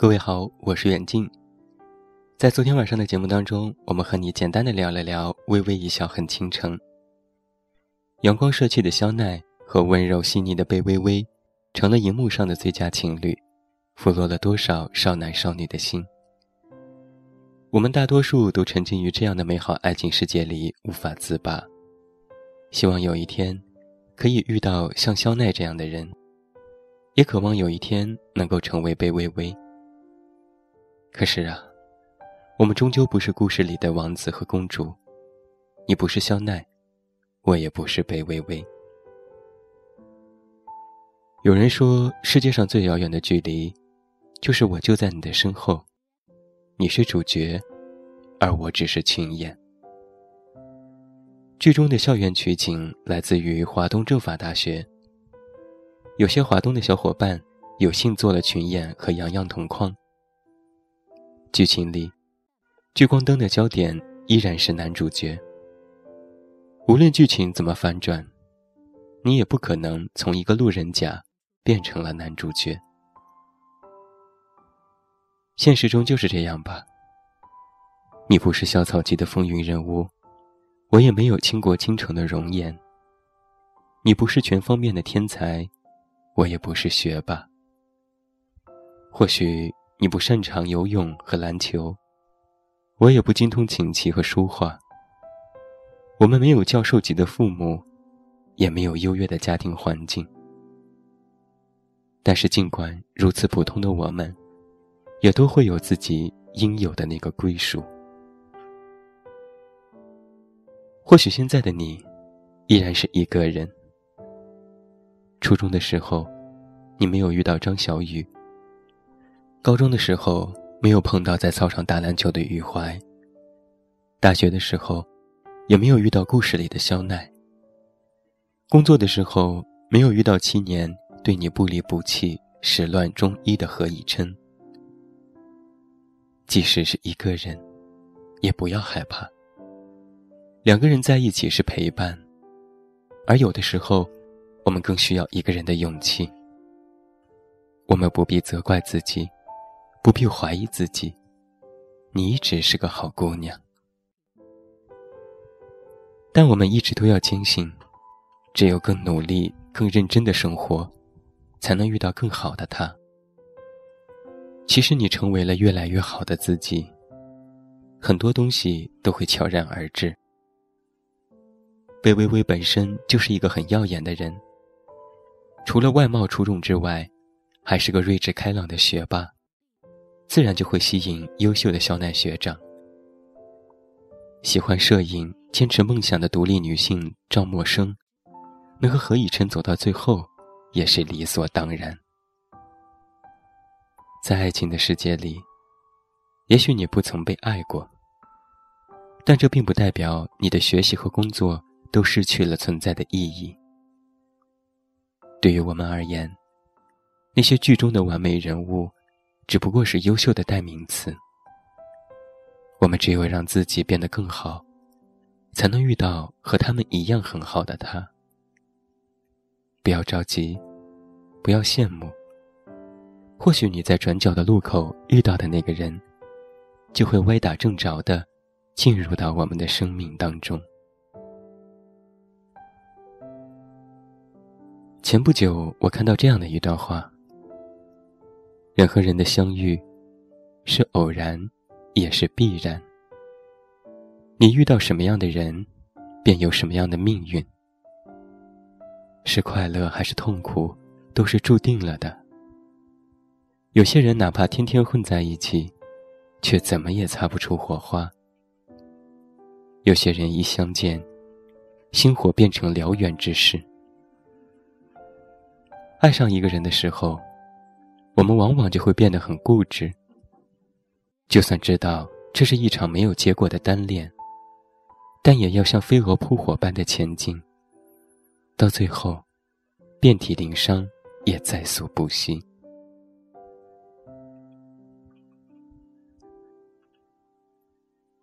各位好，我是远近。在昨天晚上的节目当中，我们和你简单的聊了聊《微微一笑很倾城》。阳光帅气的肖奈和温柔细腻的贝微微，成了荧幕上的最佳情侣，俘获了多少少男少女的心。我们大多数都沉浸于这样的美好爱情世界里无法自拔，希望有一天可以遇到像肖奈这样的人，也渴望有一天能够成为贝微微。可是啊，我们终究不是故事里的王子和公主，你不是肖奈，我也不是贝微微。有人说，世界上最遥远的距离，就是我就在你的身后，你是主角，而我只是群演。剧中的校园取景来自于华东政法大学，有些华东的小伙伴有幸做了群演和洋洋同框。剧情里，聚光灯的焦点依然是男主角。无论剧情怎么反转，你也不可能从一个路人甲变成了男主角。现实中就是这样吧。你不是校草级的风云人物，我也没有倾国倾城的容颜。你不是全方面的天才，我也不是学霸。或许。你不擅长游泳和篮球，我也不精通琴棋和书画。我们没有教授级的父母，也没有优越的家庭环境。但是，尽管如此普通的我们，也都会有自己应有的那个归属。或许现在的你，依然是一个人。初中的时候，你没有遇到张小雨。高中的时候没有碰到在操场打篮球的余淮，大学的时候也没有遇到故事里的肖奈。工作的时候没有遇到七年对你不离不弃、始乱终一的何以琛。即使是一个人，也不要害怕。两个人在一起是陪伴，而有的时候，我们更需要一个人的勇气。我们不必责怪自己。不必怀疑自己，你一直是个好姑娘。但我们一直都要坚信，只有更努力、更认真的生活，才能遇到更好的他。其实你成为了越来越好的自己，很多东西都会悄然而至。贝微微本身就是一个很耀眼的人，除了外貌出众之外，还是个睿智开朗的学霸。自然就会吸引优秀的肖奈学长。喜欢摄影、坚持梦想的独立女性赵默笙，能和何以琛走到最后，也是理所当然。在爱情的世界里，也许你不曾被爱过，但这并不代表你的学习和工作都失去了存在的意义。对于我们而言，那些剧中的完美人物。只不过是优秀的代名词。我们只有让自己变得更好，才能遇到和他们一样很好的他。不要着急，不要羡慕。或许你在转角的路口遇到的那个人，就会歪打正着的进入到我们的生命当中。前不久，我看到这样的一段话。人和人的相遇，是偶然，也是必然。你遇到什么样的人，便有什么样的命运。是快乐还是痛苦，都是注定了的。有些人哪怕天天混在一起，却怎么也擦不出火花。有些人一相见，星火变成燎原之势。爱上一个人的时候。我们往往就会变得很固执。就算知道这是一场没有结果的单恋，但也要像飞蛾扑火般的前进，到最后，遍体鳞伤也在所不惜。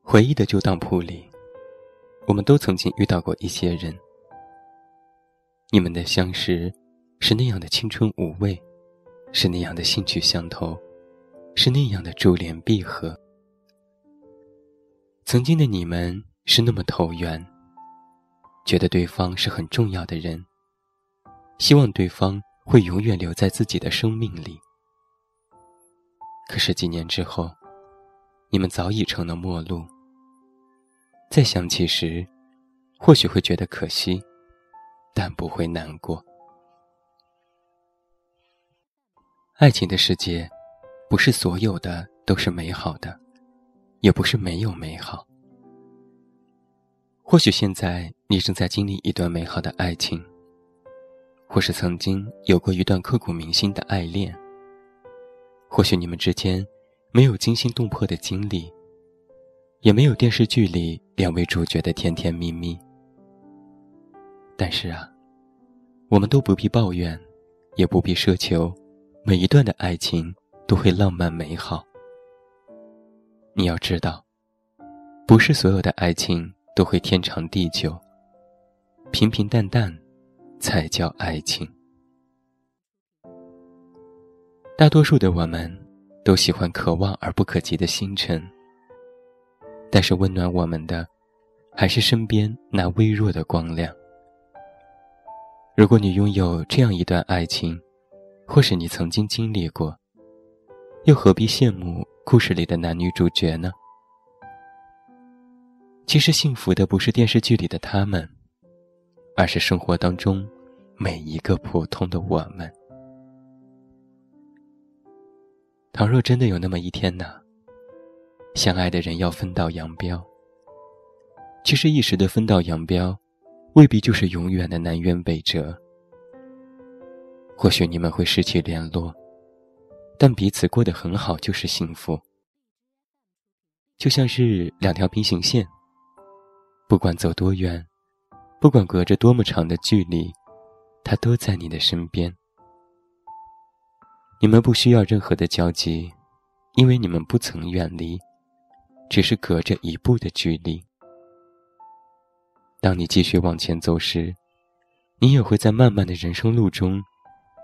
回忆的旧当铺里，我们都曾经遇到过一些人。你们的相识，是那样的青春无畏。是那样的兴趣相投，是那样的珠联璧合。曾经的你们是那么投缘，觉得对方是很重要的人，希望对方会永远留在自己的生命里。可是几年之后，你们早已成了陌路。再想起时，或许会觉得可惜，但不会难过。爱情的世界，不是所有的都是美好的，也不是没有美好。或许现在你正在经历一段美好的爱情，或是曾经有过一段刻骨铭心的爱恋。或许你们之间没有惊心动魄的经历，也没有电视剧里两位主角的甜甜蜜蜜。但是啊，我们都不必抱怨，也不必奢求。每一段的爱情都会浪漫美好。你要知道，不是所有的爱情都会天长地久。平平淡淡，才叫爱情。大多数的我们，都喜欢可望而不可及的星辰。但是温暖我们的，还是身边那微弱的光亮。如果你拥有这样一段爱情，或是你曾经经历过，又何必羡慕故事里的男女主角呢？其实幸福的不是电视剧里的他们，而是生活当中每一个普通的我们。倘若真的有那么一天呢，相爱的人要分道扬镳，其实一时的分道扬镳，未必就是永远的南辕北辙。或许你们会失去联络，但彼此过得很好就是幸福。就像是两条平行线，不管走多远，不管隔着多么长的距离，它都在你的身边。你们不需要任何的交集，因为你们不曾远离，只是隔着一步的距离。当你继续往前走时，你也会在漫漫的人生路中。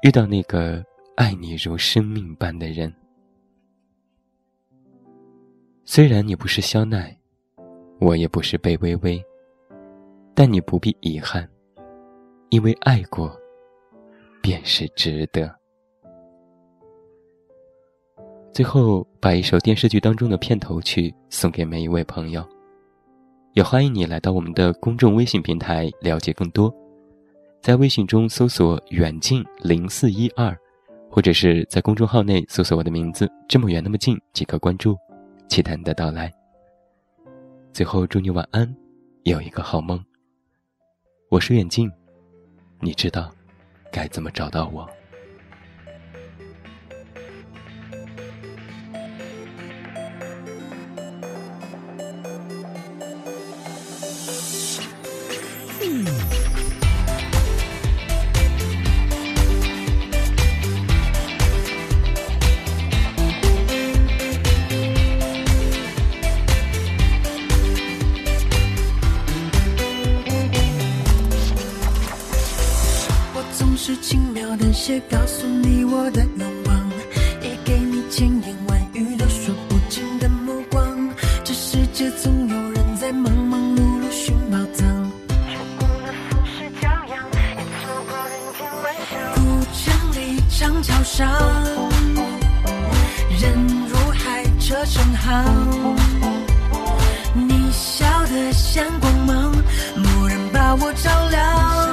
遇到那个爱你如生命般的人，虽然你不是肖奈，我也不是贝微微，但你不必遗憾，因为爱过，便是值得。最后，把一首电视剧当中的片头曲送给每一位朋友，也欢迎你来到我们的公众微信平台了解更多。在微信中搜索“远近零四一二”，或者是在公众号内搜索我的名字“这么远那么近”即可关注，期待你的到来。最后，祝你晚安，有一个好梦。我是远近，你知道该怎么找到我。描淡写告诉你我的愿望，也给你千言万语都说不尽的目光。这世界总有人在忙忙碌碌寻宝藏，了浮世骄阳，也错过人间万象。古城里长桥上，人如海，车成行。你笑得像光芒，蓦然把我照亮。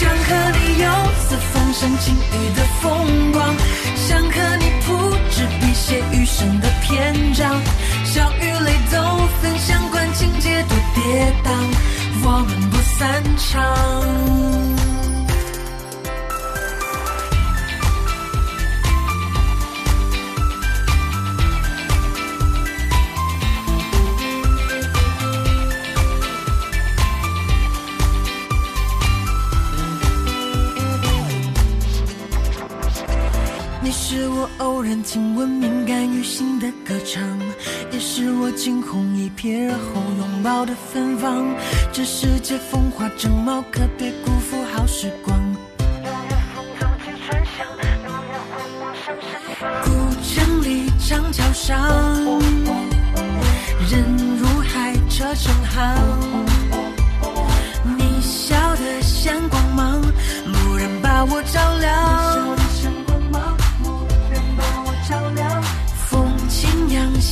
想和你游四方赏晴雨的风光，想和你铺纸笔写余生的篇章，笑与泪都分享，管情节多跌宕，我们不散场。我偶然听闻敏感于心的歌唱，也是我惊鸿一瞥而后拥抱的芬芳。这世界风华正茂，可别辜负好时光。古城里长桥上，人如海，车成行。你笑得像光芒，蓦然把我照亮。